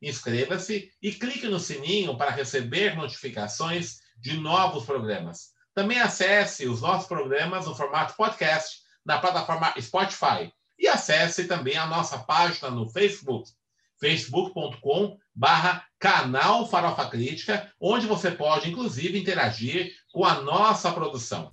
inscreva-se e clique no sininho para receber notificações de novos programas. Também acesse os nossos programas no formato podcast na plataforma Spotify e acesse também a nossa página no Facebook, facebook.com barra canal Farofa Crítica, onde você pode, inclusive, interagir com a nossa produção.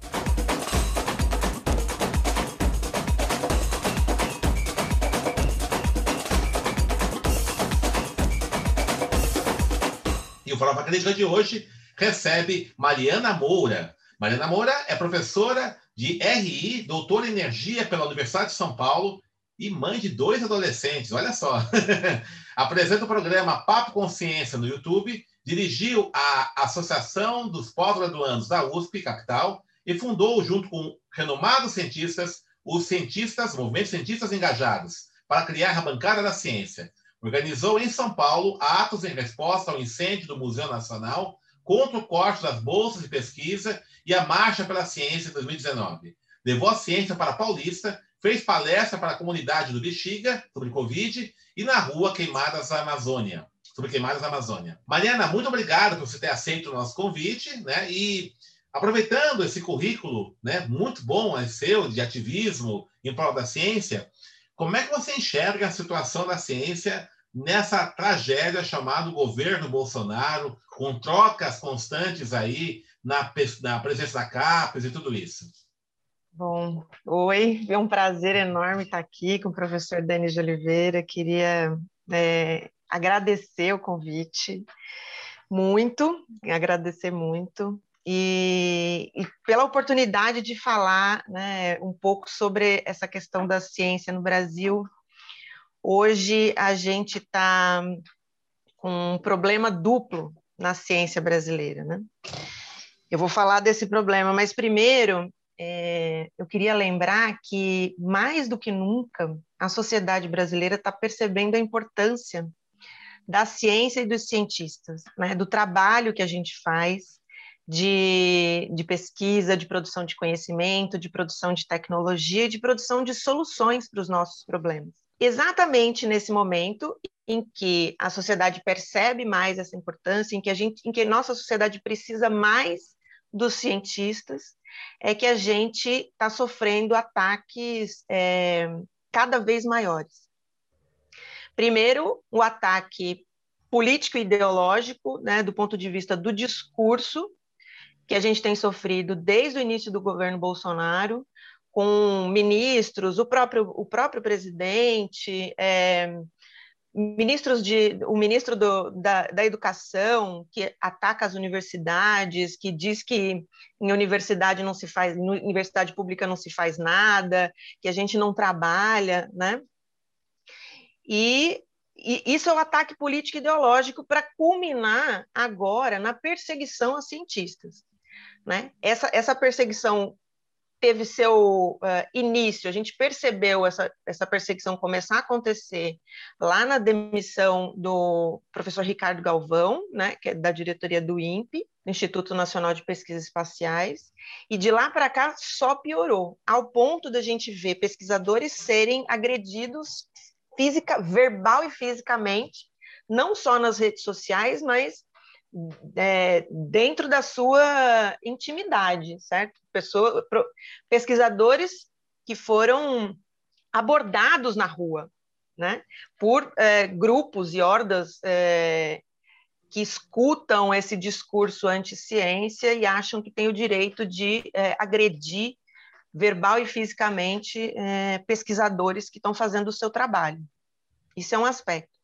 O Farofa Crítica de hoje recebe Mariana Moura. Mariana Moura é professora de RI, doutora em energia pela Universidade de São Paulo e mãe de dois adolescentes. Olha só. Apresenta o programa Papo Consciência no YouTube, dirigiu a Associação dos Pós-Graduandos da USP Capital e fundou, junto com renomados cientistas, os cientistas, movimentos cientistas engajados, para criar a bancada da ciência organizou em São Paulo atos em resposta ao incêndio do Museu Nacional contra o corte das bolsas de pesquisa e a Marcha pela Ciência em 2019. Levou a ciência para a Paulista, fez palestra para a comunidade do Bexiga sobre Covid e na rua Queimadas da Amazônia, sobre Queimadas da Amazônia. Mariana, muito obrigado por você ter aceito o nosso convite, né? E aproveitando esse currículo, né, muito bom, é seu, de ativismo em prol da ciência, como é que você enxerga a situação da ciência nessa tragédia chamada governo Bolsonaro, com trocas constantes aí na, na presença da CAPES e tudo isso? Bom, oi, é um prazer enorme estar aqui com o professor Denis de Oliveira. Queria é, agradecer o convite, muito, agradecer muito e, e, pela oportunidade de falar né, um pouco sobre essa questão da ciência no Brasil. Hoje a gente está com um problema duplo na ciência brasileira. Né? Eu vou falar desse problema, mas primeiro é, eu queria lembrar que, mais do que nunca, a sociedade brasileira está percebendo a importância da ciência e dos cientistas, né, do trabalho que a gente faz de, de pesquisa, de produção de conhecimento, de produção de tecnologia, de produção de soluções para os nossos problemas. Exatamente nesse momento em que a sociedade percebe mais essa importância, em que a gente, em que nossa sociedade precisa mais dos cientistas, é que a gente está sofrendo ataques é, cada vez maiores. Primeiro, o ataque político ideológico, né, do ponto de vista do discurso, que a gente tem sofrido desde o início do governo Bolsonaro, com ministros, o próprio, o próprio presidente, é, ministros de, o ministro do, da, da Educação, que ataca as universidades, que diz que em universidade não se faz, universidade pública não se faz nada, que a gente não trabalha, né? E e isso é o ataque político ideológico para culminar agora na perseguição a cientistas. Né? Essa, essa perseguição teve seu uh, início, a gente percebeu essa, essa perseguição começar a acontecer lá na demissão do professor Ricardo Galvão, né, que é da diretoria do INPE, Instituto Nacional de Pesquisas Espaciais, e de lá para cá só piorou, ao ponto da gente ver pesquisadores serem agredidos física, verbal e fisicamente, não só nas redes sociais, mas é, dentro da sua intimidade, certo? Pessoa, pro, pesquisadores que foram abordados na rua, né? Por é, grupos e hordas é, que escutam esse discurso anti-ciência e acham que têm o direito de é, agredir verbal e fisicamente é, pesquisadores que estão fazendo o seu trabalho. Isso é um aspecto.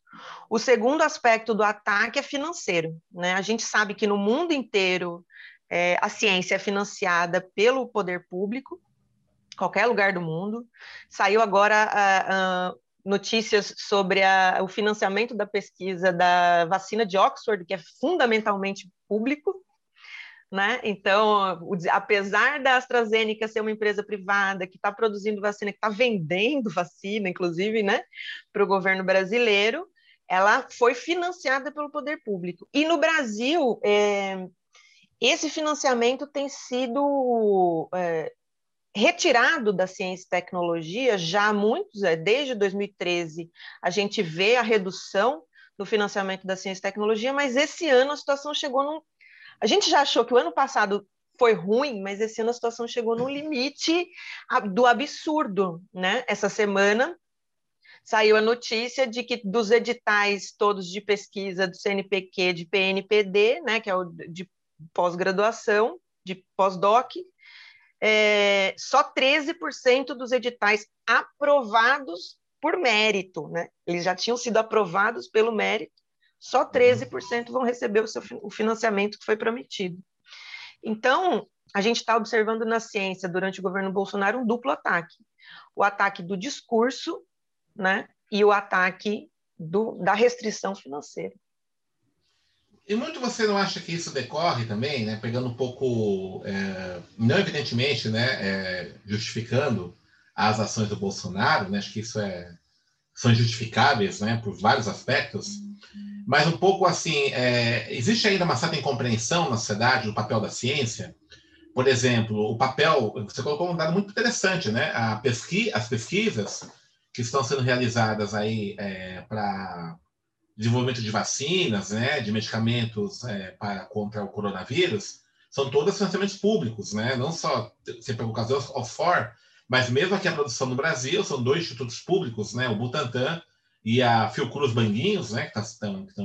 O segundo aspecto do ataque é financeiro. Né? A gente sabe que no mundo inteiro é, a ciência é financiada pelo poder público, qualquer lugar do mundo. Saiu agora uh, uh, notícias sobre a, o financiamento da pesquisa da vacina de Oxford, que é fundamentalmente público, né? Então, apesar da AstraZeneca ser uma empresa privada que está produzindo vacina, que está vendendo vacina, inclusive, né, para o governo brasileiro, ela foi financiada pelo poder público. E no Brasil, é, esse financiamento tem sido é, retirado da ciência e tecnologia já há muitos, é, desde 2013, a gente vê a redução do financiamento da ciência e tecnologia, mas esse ano a situação chegou num. A gente já achou que o ano passado foi ruim, mas esse ano a situação chegou no limite do absurdo, né? Essa semana saiu a notícia de que dos editais todos de pesquisa do CNPq, de PNPD, né, que é o de pós-graduação, de pós-doc, é, só 13% dos editais aprovados por mérito, né? Eles já tinham sido aprovados pelo mérito, só 13% vão receber o, seu, o financiamento que foi prometido. Então, a gente está observando na ciência, durante o governo Bolsonaro, um duplo ataque. O ataque do discurso né, e o ataque do, da restrição financeira. E muito você não acha que isso decorre também, né? Pegando um pouco, é, não evidentemente, né, é, justificando as ações do Bolsonaro, né? Acho que isso é são justificáveis, né, por vários aspectos. Mas um pouco assim, é, existe ainda uma certa incompreensão na sociedade do papel da ciência. Por exemplo, o papel, você colocou um dado muito interessante, né? Pesqui, as pesquisas que estão sendo realizadas aí é, para desenvolvimento de vacinas, né, de medicamentos é, para contra o coronavírus, são todos financiamentos públicos, né? Não só pegou o caso Oxford, mas mesmo aqui a produção no Brasil são dois institutos públicos, né? O Butantan e a Fiocruz Banguinhos, né? Que estão tá,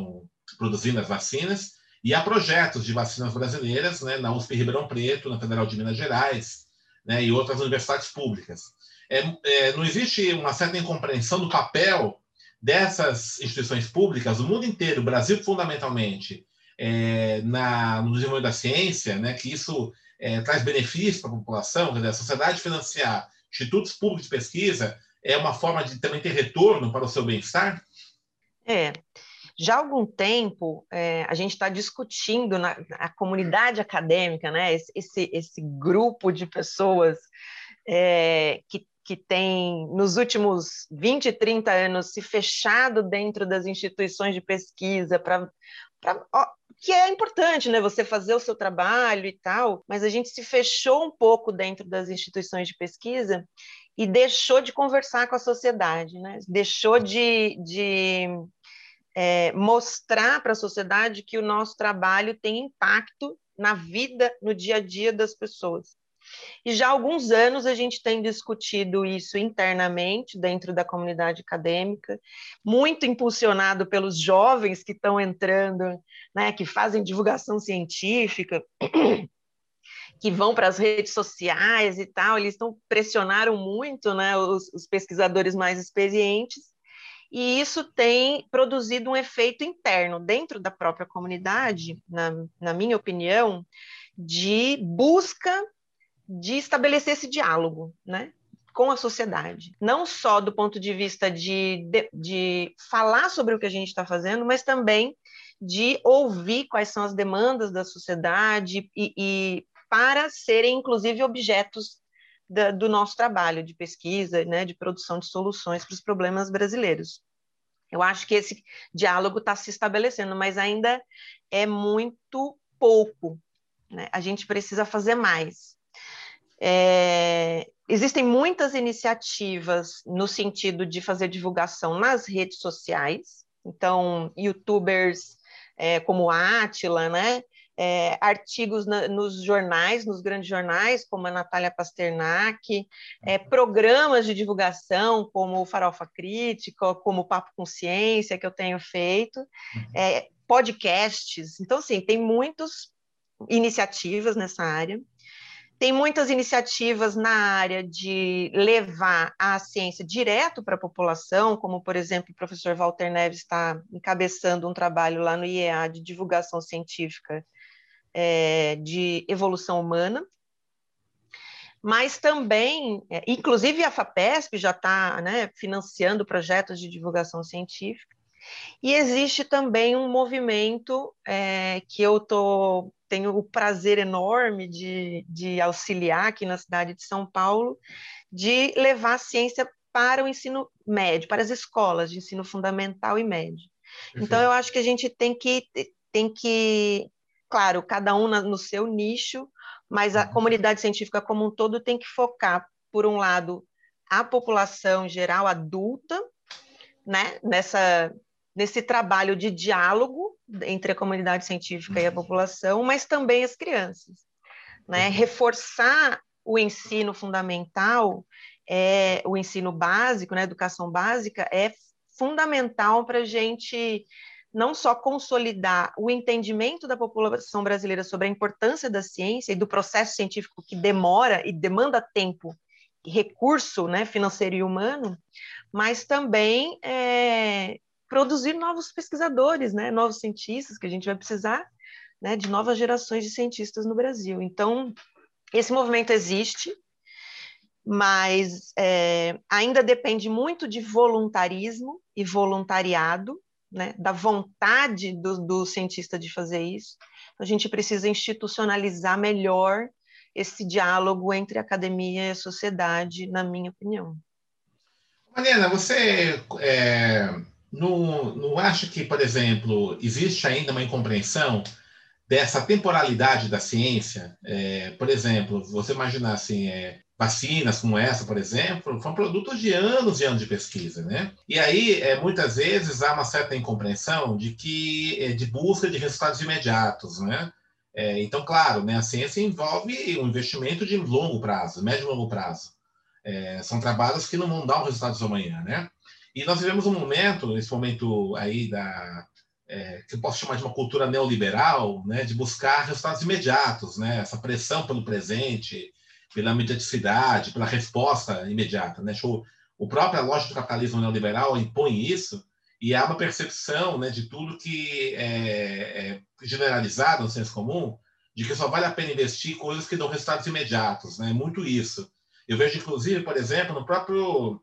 produzindo as vacinas. E há projetos de vacinas brasileiras, né? Na USP Ribeirão Preto, na Federal de Minas Gerais, né? E outras universidades públicas. É, é, não existe uma certa incompreensão do papel dessas instituições públicas, o mundo inteiro, o Brasil fundamentalmente, é, na, no desenvolvimento da ciência, né, que isso é, traz benefícios para a população, dizer, a sociedade financiar institutos públicos de pesquisa é uma forma de também ter retorno para o seu bem-estar? É. Já há algum tempo, é, a gente está discutindo na a comunidade acadêmica, né, esse, esse, esse grupo de pessoas é, que que tem, nos últimos 20, 30 anos, se fechado dentro das instituições de pesquisa para. Que é importante, né? Você fazer o seu trabalho e tal, mas a gente se fechou um pouco dentro das instituições de pesquisa e deixou de conversar com a sociedade, né? Deixou de, de é, mostrar para a sociedade que o nosso trabalho tem impacto na vida, no dia a dia das pessoas. E já há alguns anos a gente tem discutido isso internamente dentro da comunidade acadêmica, muito impulsionado pelos jovens que estão entrando, né, que fazem divulgação científica, que vão para as redes sociais e tal, eles estão pressionaram muito, né, os, os pesquisadores mais experientes, e isso tem produzido um efeito interno dentro da própria comunidade, na, na minha opinião, de busca de estabelecer esse diálogo, né? com a sociedade, não só do ponto de vista de, de, de falar sobre o que a gente está fazendo, mas também de ouvir quais são as demandas da sociedade e, e para serem, inclusive, objetos da, do nosso trabalho de pesquisa, né, de produção de soluções para os problemas brasileiros. Eu acho que esse diálogo está se estabelecendo, mas ainda é muito pouco. Né? A gente precisa fazer mais. É, existem muitas iniciativas no sentido de fazer divulgação nas redes sociais, então, youtubers é, como a Atila, né? É, artigos na, nos jornais, nos grandes jornais, como a Natália Pasternak, é, programas de divulgação, como o Farofa Crítica, como o Papo Consciência, que eu tenho feito, uhum. é, podcasts. Então, assim, tem muitas iniciativas nessa área. Tem muitas iniciativas na área de levar a ciência direto para a população, como, por exemplo, o professor Walter Neves está encabeçando um trabalho lá no IEA de divulgação científica é, de evolução humana. mas também, é, inclusive a FAPESP já está né, financiando projetos de divulgação científica, e existe também um movimento é, que eu tô, tenho o prazer enorme de, de auxiliar aqui na cidade de São Paulo, de levar a ciência para o ensino médio, para as escolas de ensino fundamental e médio. Perfeito. Então, eu acho que a gente tem que, tem que claro, cada um no seu nicho, mas a uhum. comunidade científica como um todo tem que focar, por um lado, a população geral adulta, né, nessa, nesse trabalho de diálogo entre a comunidade científica e a uhum. população, mas também as crianças. Né? Uhum. Reforçar o ensino fundamental, é, o ensino básico, né, educação básica, é fundamental para a gente não só consolidar o entendimento da população brasileira sobre a importância da ciência e do processo científico que demora e demanda tempo e recurso né, financeiro e humano, mas também é, produzir novos pesquisadores, né, novos cientistas, que a gente vai precisar né, de novas gerações de cientistas no Brasil. Então, esse movimento existe, mas é, ainda depende muito de voluntarismo e voluntariado, né, da vontade do, do cientista de fazer isso. A gente precisa institucionalizar melhor esse diálogo entre academia e a sociedade, na minha opinião. Mariana, você é, não, não acha que, por exemplo, existe ainda uma incompreensão dessa temporalidade da ciência? É, por exemplo, você imaginar assim, é, vacinas como essa, por exemplo, são produtos de anos e anos de pesquisa, né? E aí, é, muitas vezes, há uma certa incompreensão de que é, de busca de resultados imediatos, né? É, então, claro, né, a ciência envolve um investimento de longo prazo, médio e longo prazo. É, são trabalhos que não vão dar os resultados amanhã, né? E nós vivemos um momento, esse momento aí da é, que eu posso chamar de uma cultura neoliberal, né, de buscar resultados imediatos, né? Essa pressão pelo presente, pela mediaticidade, pela resposta imediata. Né? O próprio lógica do capitalismo neoliberal impõe isso e há uma percepção né, de tudo que é, é generalizado no senso comum, de que só vale a pena investir em coisas que dão resultados imediatos. Né? Muito isso. Eu vejo, inclusive, por exemplo, no próprio.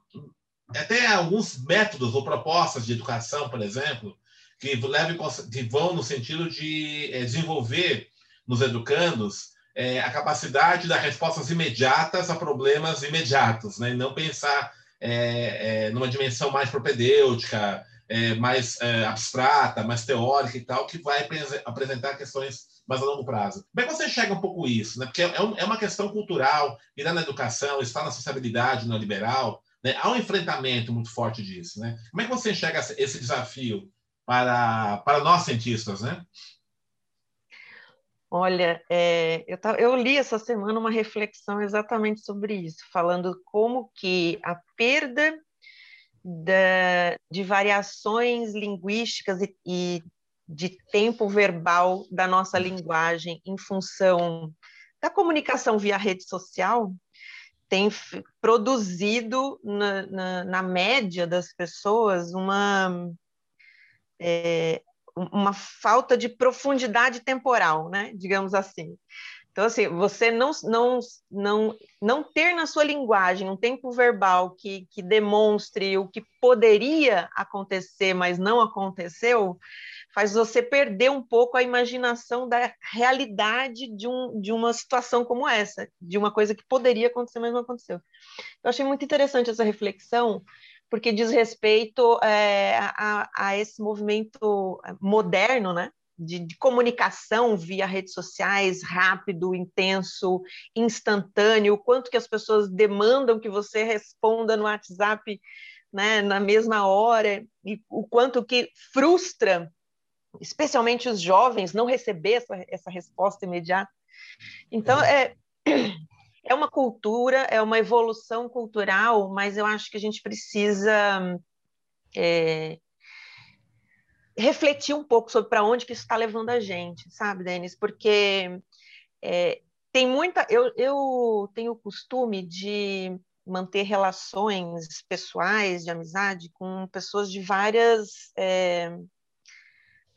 Até alguns métodos ou propostas de educação, por exemplo, que, levam, que vão no sentido de é, desenvolver nos educandos é, a capacidade de dar respostas imediatas a problemas imediatos, né? e não pensar é, é, numa dimensão mais propedêutica, é, mais é, abstrata, mais teórica e tal, que vai apresentar questões mais a longo prazo. Como é que você enxerga um pouco isso? Né? Porque é, um, é uma questão cultural, e na educação, está na sociabilidade neoliberal, né? há um enfrentamento muito forte disso. Né? Como é que você enxerga esse desafio para, para nós cientistas, né? Olha, é, eu, eu, li essa semana uma reflexão exatamente sobre isso, falando como que a perda da, de variações linguísticas e, e, de tempo verbal da nossa linguagem em função da comunicação via rede social tem produzido na, na, na média das pessoas uma é, uma falta de profundidade temporal, né? Digamos assim. Então, assim, você não, não, não, não ter na sua linguagem um tempo verbal que, que demonstre o que poderia acontecer, mas não aconteceu, faz você perder um pouco a imaginação da realidade de, um, de uma situação como essa, de uma coisa que poderia acontecer, mas não aconteceu. Eu achei muito interessante essa reflexão, porque diz respeito é, a, a, esse movimento moderno, né? De, de, comunicação via redes sociais, rápido, intenso, instantâneo, o quanto que as pessoas demandam que você responda no WhatsApp né, na mesma hora, e o quanto que frustra, especialmente os jovens, não receber essa, essa resposta imediata. Então, é, é uma cultura, é uma evolução cultural, mas eu acho que a gente precisa é, refletir um pouco sobre para onde que isso está levando a gente, sabe, Denis? Porque é, tem muita. Eu, eu tenho o costume de manter relações pessoais, de amizade, com pessoas de várias. É,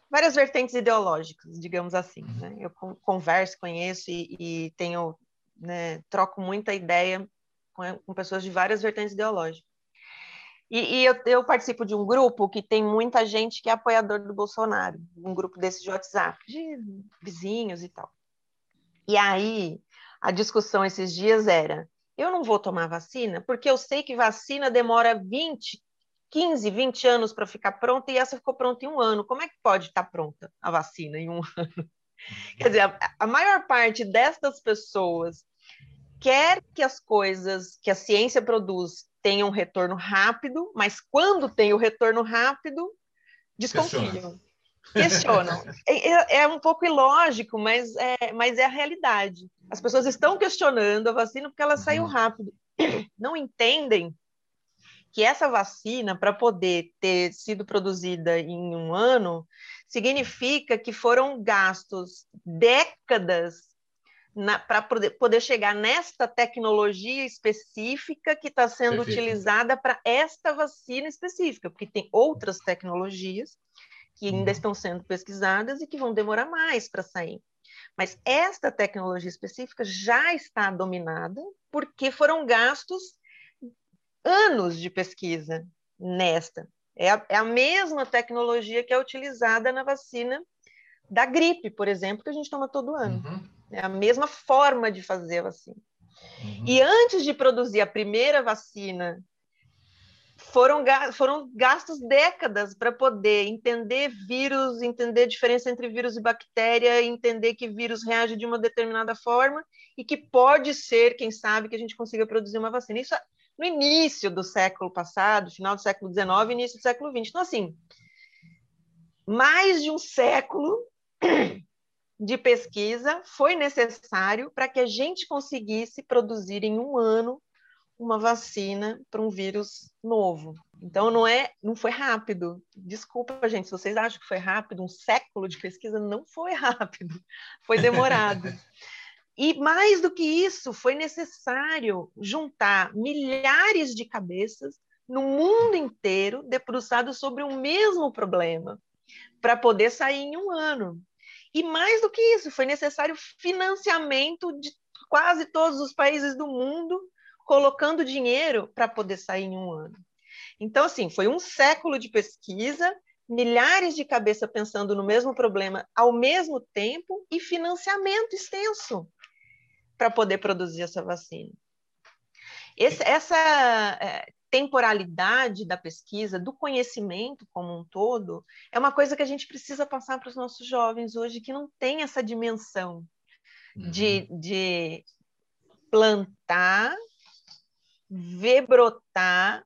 várias vertentes ideológicas, digamos assim. Né? Eu converso, conheço e, e tenho né, troco muita ideia com, com pessoas de várias vertentes ideológicas. E, e eu, eu, participo de um grupo que tem muita gente que é apoiador do Bolsonaro, um grupo desse de WhatsApp, de vizinhos e tal. E aí, a discussão esses dias era: eu não vou tomar vacina porque eu sei que vacina demora 20, 15, 20 anos para ficar pronta e essa ficou pronta em um ano. Como é que pode estar tá pronta a vacina em um ano? Quer dizer, a, a maior parte destas pessoas quer que as coisas que a ciência produz tenham um retorno rápido, mas quando tem o retorno rápido, desconfiam. Questionam. É, é, é, um pouco ilógico, mas é, mas é a realidade. As pessoas estão questionando a vacina porque ela uhum. saiu rápido. Não entendem que essa vacina, para poder ter sido produzida em um ano, significa que foram gastos décadas para poder, poder chegar nesta tecnologia específica que está sendo Perfeito. utilizada para esta vacina específica, porque tem outras tecnologias que ainda uhum. estão sendo pesquisadas e que vão demorar mais para sair. Mas esta tecnologia específica já está dominada porque foram gastos anos de pesquisa nesta. É a, é a mesma tecnologia que é utilizada na vacina da gripe, por exemplo, que a gente toma todo ano. Uhum. É a mesma forma de fazer a vacina. Uhum. E antes de produzir a primeira vacina, foram, foram gastos décadas para poder entender vírus, entender a diferença entre vírus e bactéria, entender que vírus reage de uma determinada forma e que pode ser, quem sabe, que a gente consiga produzir uma vacina. Isso no início do século passado, final do século XIX, início do século XX. Então, assim, mais de um século de pesquisa foi necessário para que a gente conseguisse produzir em um ano uma vacina para um vírus novo. Então não é, não foi rápido. Desculpa, gente, se vocês acham que foi rápido, um século de pesquisa não foi rápido, foi demorado. e mais do que isso, foi necessário juntar milhares de cabeças no mundo inteiro debruçados sobre o mesmo problema para poder sair em um ano. E mais do que isso, foi necessário financiamento de quase todos os países do mundo colocando dinheiro para poder sair em um ano. Então, assim, foi um século de pesquisa, milhares de cabeças pensando no mesmo problema ao mesmo tempo e financiamento extenso para poder produzir essa vacina. Esse, essa é, temporalidade da pesquisa, do conhecimento como um todo, é uma coisa que a gente precisa passar para os nossos jovens hoje, que não tem essa dimensão uhum. de, de plantar, ver brotar,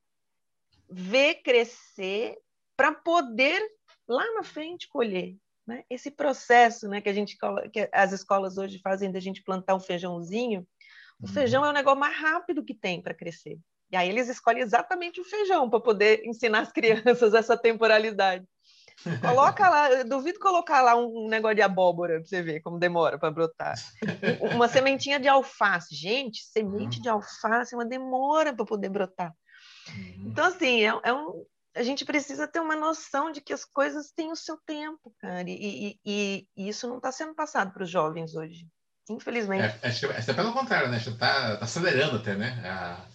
ver crescer, para poder lá na frente colher. Né? Esse processo né, que, a gente, que as escolas hoje fazem da gente plantar um feijãozinho, o uhum. feijão é o negócio mais rápido que tem para crescer. E aí eles escolhem exatamente o feijão para poder ensinar as crianças essa temporalidade. Coloca lá, duvido colocar lá um negócio de abóbora para você ver como demora para brotar. Uma sementinha de alface. Gente, semente de alface é uma demora para poder brotar. Uhum. Então, assim, é, é, um, a gente precisa ter uma noção de que as coisas têm o seu tempo, cara. E, e, e isso não está sendo passado para os jovens hoje. Infelizmente. É, acho que é pelo contrário, né? Está tá acelerando até, né? A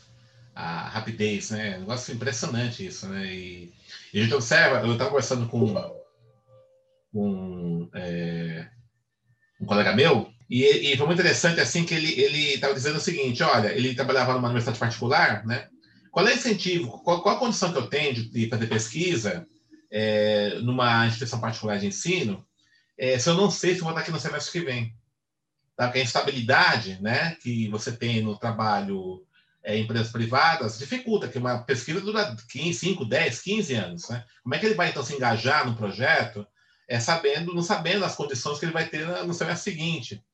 a rapidez, né? É um negócio impressionante isso, né? E, e a gente observa, eu estava conversando com, com é, um colega meu, e, e, foi muito interessante assim que ele ele estava dizendo o seguinte, olha, ele trabalhava numa universidade particular, né? Qual é o incentivo, qual, qual a condição que eu tenho de, de fazer pesquisa é, numa instituição particular de ensino, é, se eu não sei se vou estar aqui no semestre que vem? Tá? Porque a instabilidade né, que você tem no trabalho é, empresas privadas, dificulta, que uma pesquisa dura 15, 5, 10, 15 anos. Né? Como é que ele vai, então, se engajar no projeto, é, sabendo, não sabendo as condições que ele vai ter no semestre seguinte,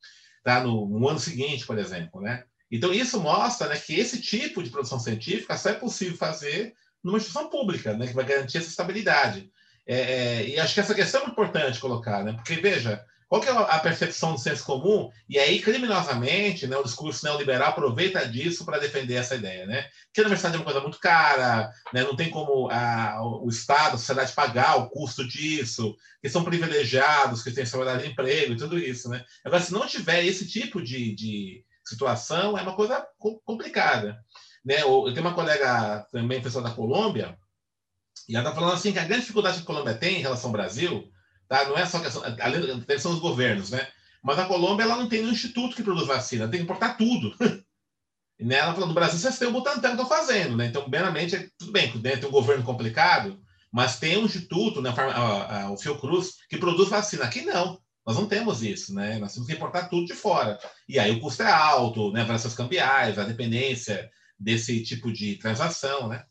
tá? no, no ano seguinte, por exemplo. Né? Então, isso mostra né, que esse tipo de produção científica só é possível fazer numa instituição pública, né, que vai garantir essa estabilidade. É, é, e acho que essa questão é importante colocar, né? porque, veja, qual que é a percepção do senso comum? E aí, criminosamente, né, o discurso neoliberal aproveita disso para defender essa ideia, né? Que a universidade é uma coisa muito cara, né? não tem como a, o Estado, a sociedade pagar o custo disso, que são privilegiados, que têm salário de emprego e tudo isso, né? Agora, se não tiver esse tipo de, de, situação é uma coisa complicada. Né? Eu tenho uma colega também, pessoa da Colômbia, e ela está falando assim que a grande dificuldade que a Colômbia tem em relação ao Brasil, tá? não é só questão, além da questão dos governos, né? mas a Colômbia ela não tem nenhum instituto que produz vacina, tem que importar tudo. Né, ela falou, no Brasil vocês têm o Butantan que estão fazendo, né? Então, meramente, é, tudo bem, tem um governo complicado, mas tem um instituto, né, o Fiocruz, que produz vacina. Aqui não, nós não temos isso, né? Nós temos que importar tudo de fora. E aí o custo é alto, né? Variações cambiais, a dependência desse tipo de transação, né?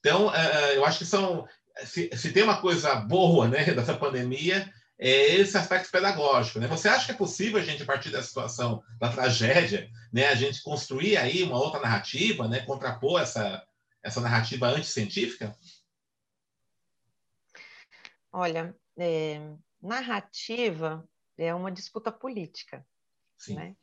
Então, uh, eu acho que são... Se, se tem uma coisa boa, né, dessa pandemia, é esse aspecto pedagógico. Né? Você acha que é possível a gente, a partir da situação da tragédia, né, a gente construir aí uma outra narrativa, né, contrapor essa, essa narrativa anticientífica? Olha, é, narrativa é uma disputa política. Sim. Né?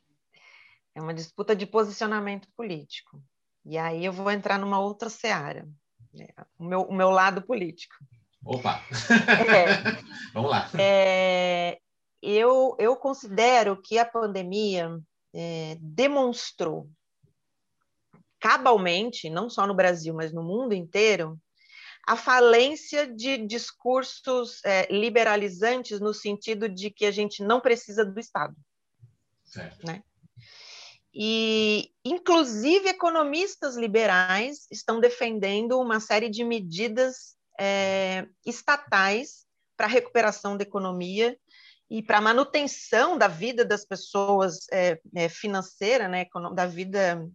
É uma disputa de posicionamento político. E aí eu vou entrar numa outra seara, né? o, meu, o meu lado político. Opa! É, Vamos lá. É, eu, eu considero que a pandemia é, demonstrou cabalmente, não só no Brasil, mas no mundo inteiro, a falência de discursos é, liberalizantes no sentido de que a gente não precisa do Estado. Certo. Né? E, inclusive, economistas liberais estão defendendo uma série de medidas é, estatais para a recuperação da economia e para a manutenção da vida das pessoas é, é, financeira, né, da vida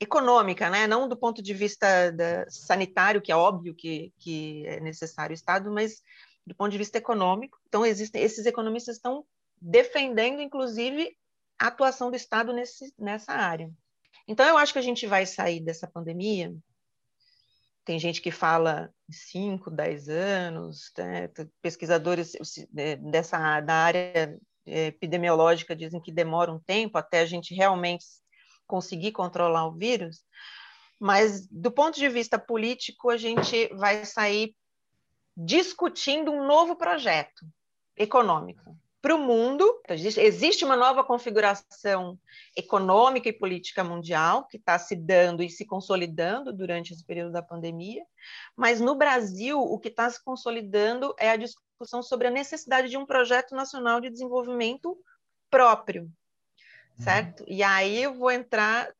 econômica, né, não do ponto de vista da, sanitário, que é óbvio que, que é necessário o Estado, mas do ponto de vista econômico. Então, existem, esses economistas estão defendendo, inclusive, a atuação do Estado nesse, nessa área. Então, eu acho que a gente vai sair dessa pandemia tem gente que fala 5, 10 anos, né? pesquisadores né, dessa da área é, epidemiológica dizem que demora um tempo até a gente realmente conseguir controlar o vírus, mas do ponto de vista político, a gente vai sair discutindo um novo projeto econômico para o mundo. Existe uma nova configuração econômica e política mundial que está se dando e se consolidando durante esse período da pandemia, mas no Brasil o que está se consolidando é a discussão sobre a necessidade de um projeto nacional de desenvolvimento próprio, certo? Uhum. E aí eu vou entrar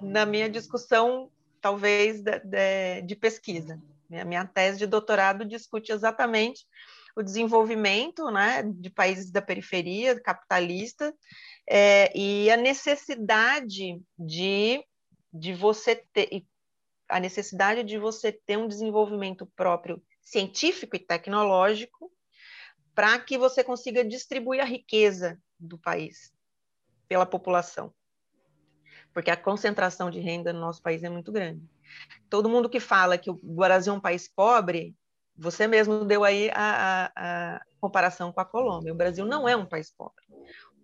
na minha discussão, talvez, de, de, de pesquisa. Minha, minha tese de doutorado discute exatamente o desenvolvimento né, de países da periferia capitalista é, e a necessidade de, de você ter a necessidade de você ter um desenvolvimento próprio científico e tecnológico para que você consiga distribuir a riqueza do país pela população. Porque a concentração de renda no nosso país é muito grande. Todo mundo que fala que o Brasil é um país pobre você mesmo deu aí a, a, a, comparação com a Colômbia. O Brasil não é um país pobre.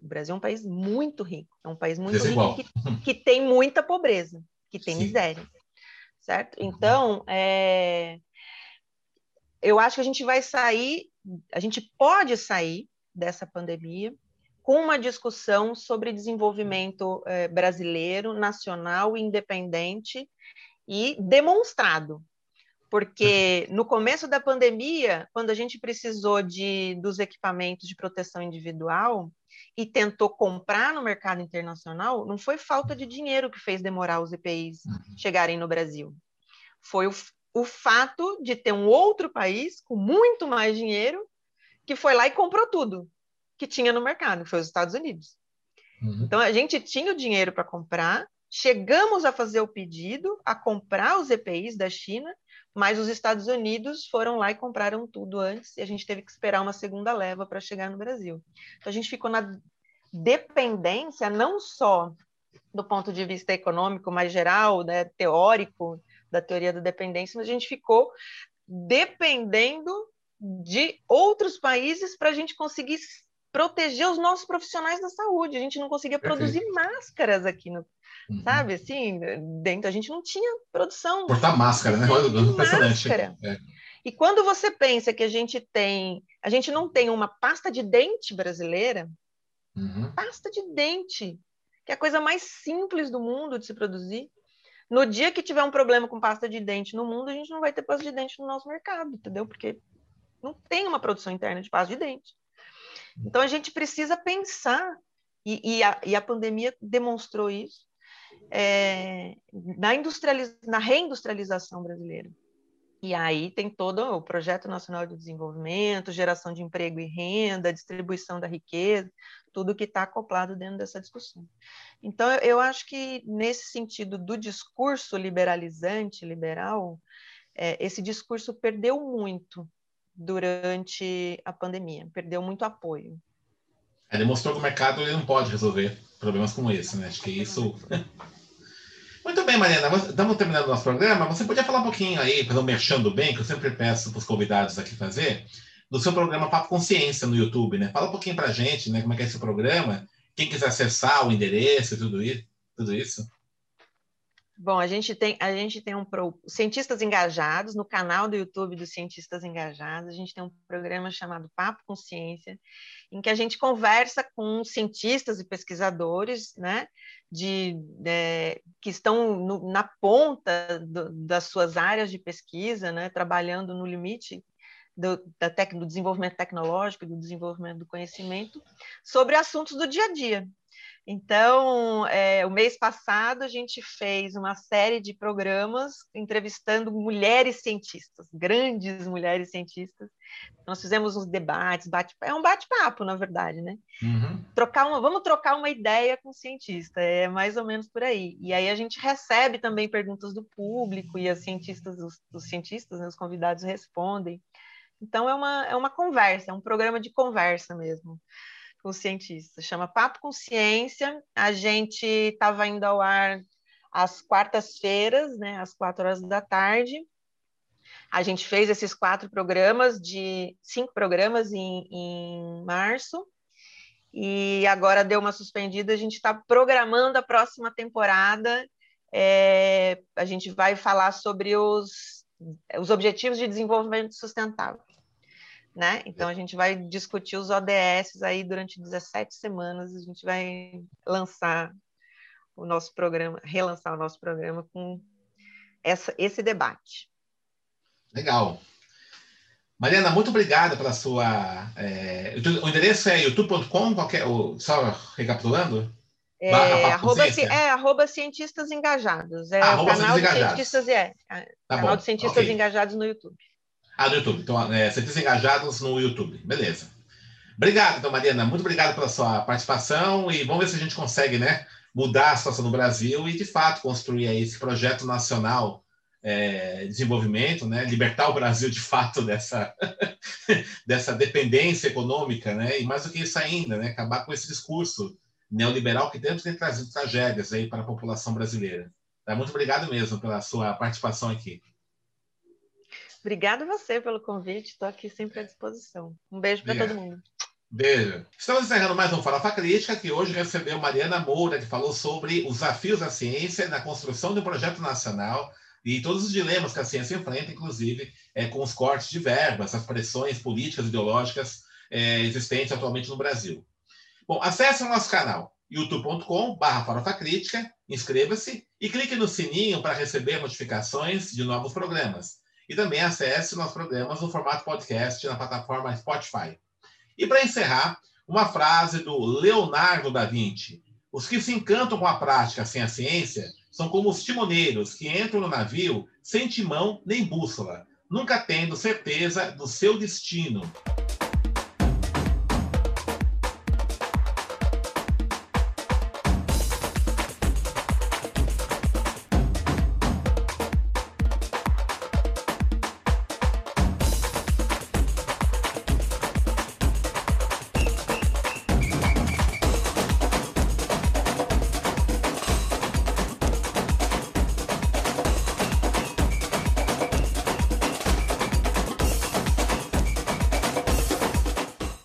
O Brasil é um país muito rico. É um país muito Desigual. rico que, que, tem muita pobreza, que tem Sim. miséria. Certo? Então, é, eu acho que a gente vai sair, a gente pode sair dessa pandemia com uma discussão sobre desenvolvimento é, brasileiro, nacional, independente e demonstrado porque no começo da pandemia, quando a gente precisou de, dos equipamentos de proteção individual e tentou comprar no mercado internacional, não foi falta de dinheiro que fez demorar os EPIs uhum. chegarem no Brasil. Foi o, o fato de ter um outro país com muito mais dinheiro que foi lá e comprou tudo que tinha no mercado, que foi os Estados Unidos. Uhum. Então, a gente tinha o dinheiro para comprar, chegamos a fazer o pedido, a comprar os EPIs da China, mas os Estados Unidos foram lá e compraram tudo antes, e a gente teve que esperar uma segunda leva para chegar no Brasil. Então a gente ficou na dependência, não só do ponto de vista econômico mais geral, né, teórico, da teoria da dependência, mas a gente ficou dependendo de outros países para a gente conseguir proteger os nossos profissionais da saúde. A gente não conseguia produzir máscaras aqui no, Uhum. Sabe, assim, dentro a gente não tinha produção. Portar máscara, né? Máscara. É. E quando você pensa que a gente tem, a gente não tem uma pasta de dente brasileira, Uhum. Pasta de dente, que é a coisa mais simples do mundo de se produzir. No dia que tiver um problema com pasta de dente no mundo, a gente não vai ter pasta de dente no nosso mercado, entendeu? Porque não tem uma produção interna de pasta de dente. Então a gente precisa pensar, e, e, a, e a, pandemia demonstrou isso, é, na, industrializ... na reindustrialização brasileira. E aí tem todo o Projeto Nacional de Desenvolvimento, geração de emprego e renda, distribuição da riqueza, tudo que está acoplado dentro dessa discussão. Então, eu acho que nesse sentido do discurso liberalizante, liberal, é, esse discurso perdeu muito durante a pandemia, perdeu muito apoio. É, demonstrou que o mercado ele não pode resolver problemas como esse, né? Acho que isso Muito bem, Mariana, estamos terminando o nosso programa. Você podia falar um pouquinho aí, um merchando bem, que eu sempre peço para os convidados aqui fazer, do seu programa Papo Consciência no YouTube, né? Fala um pouquinho para a gente, né, como é que é esse programa, quem quiser acessar o endereço e tudo isso. Tudo isso. Bom, a gente tem a gente tem um pro, cientistas engajados no canal do YouTube dos cientistas engajados. A gente tem um programa chamado Papo Consciência, em que a gente conversa com cientistas e pesquisadores, né, de, é, que estão no, na ponta do, das suas áreas de pesquisa, né, trabalhando no limite do, da tec, do desenvolvimento tecnológico, do desenvolvimento do conhecimento, sobre assuntos do dia a dia. Então, é, o mês passado, a gente fez uma série de programas entrevistando mulheres cientistas, grandes mulheres cientistas. Nós fizemos uns debates, bate, é um bate-papo, na verdade, né? Uhum. Trocar uma, vamos trocar uma ideia com o cientista, é mais ou menos por aí. E aí a gente recebe também perguntas do público e as cientistas, os, os cientistas, né, os convidados respondem. Então, é uma, é uma conversa, é um programa de conversa mesmo com cientistas. Chama Papo com Ciência. A gente estava indo ao ar às quartas-feiras, né, às quatro horas da tarde. A gente fez esses quatro programas, de cinco programas em, em março, e agora deu uma suspendida. A gente está programando a próxima temporada. É, a gente vai falar sobre os, os Objetivos de Desenvolvimento Sustentável né? Então a gente vai discutir os ODS aí durante 17 semanas, a gente vai lançar o nosso programa, relançar o nosso programa com essa, esse debate. Legal. Mariana, muito obrigada pela sua. É, o endereço é youtube.com, qualquer, só recapitulando? É, arroba, é, arroba cientistas engajados. É ah, o canal de cientistas, é, tá canal bom, de cientistas okay. engajados no YouTube. Ah, no YouTube. Então, é, cientistas engajados no YouTube. Beleza. Obrigado, então, Mariana. Muito obrigado pela sua participação e vamos ver se a gente consegue, né, mudar a situação no Brasil e, de fato, construir aí esse projeto nacional é, de desenvolvimento, né, libertar o Brasil, de fato, dessa, dessa dependência econômica, né, e mais do que isso ainda, né, acabar com esse discurso neoliberal que tanto tem trazido tragédias aí para a população brasileira. Tá? Muito obrigado mesmo pela sua participação aqui. Obrigada você pelo convite, estou aqui sempre à disposição. Um beijo para todo mundo. Beijo. Estamos encerrando mais um Farofa Crítica, que hoje recebeu Mariana Moura, que falou sobre os desafios da ciência na construção de um projeto nacional e todos os dilemas que a ciência enfrenta, inclusive é, com os cortes de verbas, as pressões políticas e ideológicas é, existentes atualmente no Brasil. Bom, acesse o nosso canal youtube.com.br Farofa Crítica, inscreva-se e clique no sininho para receber notificações de novos programas. E também acesse nossos programas no formato podcast na plataforma Spotify. E para encerrar, uma frase do Leonardo da Vinci. Os que se encantam com a prática sem a ciência são como os timoneiros que entram no navio sem timão nem bússola, nunca tendo certeza do seu destino.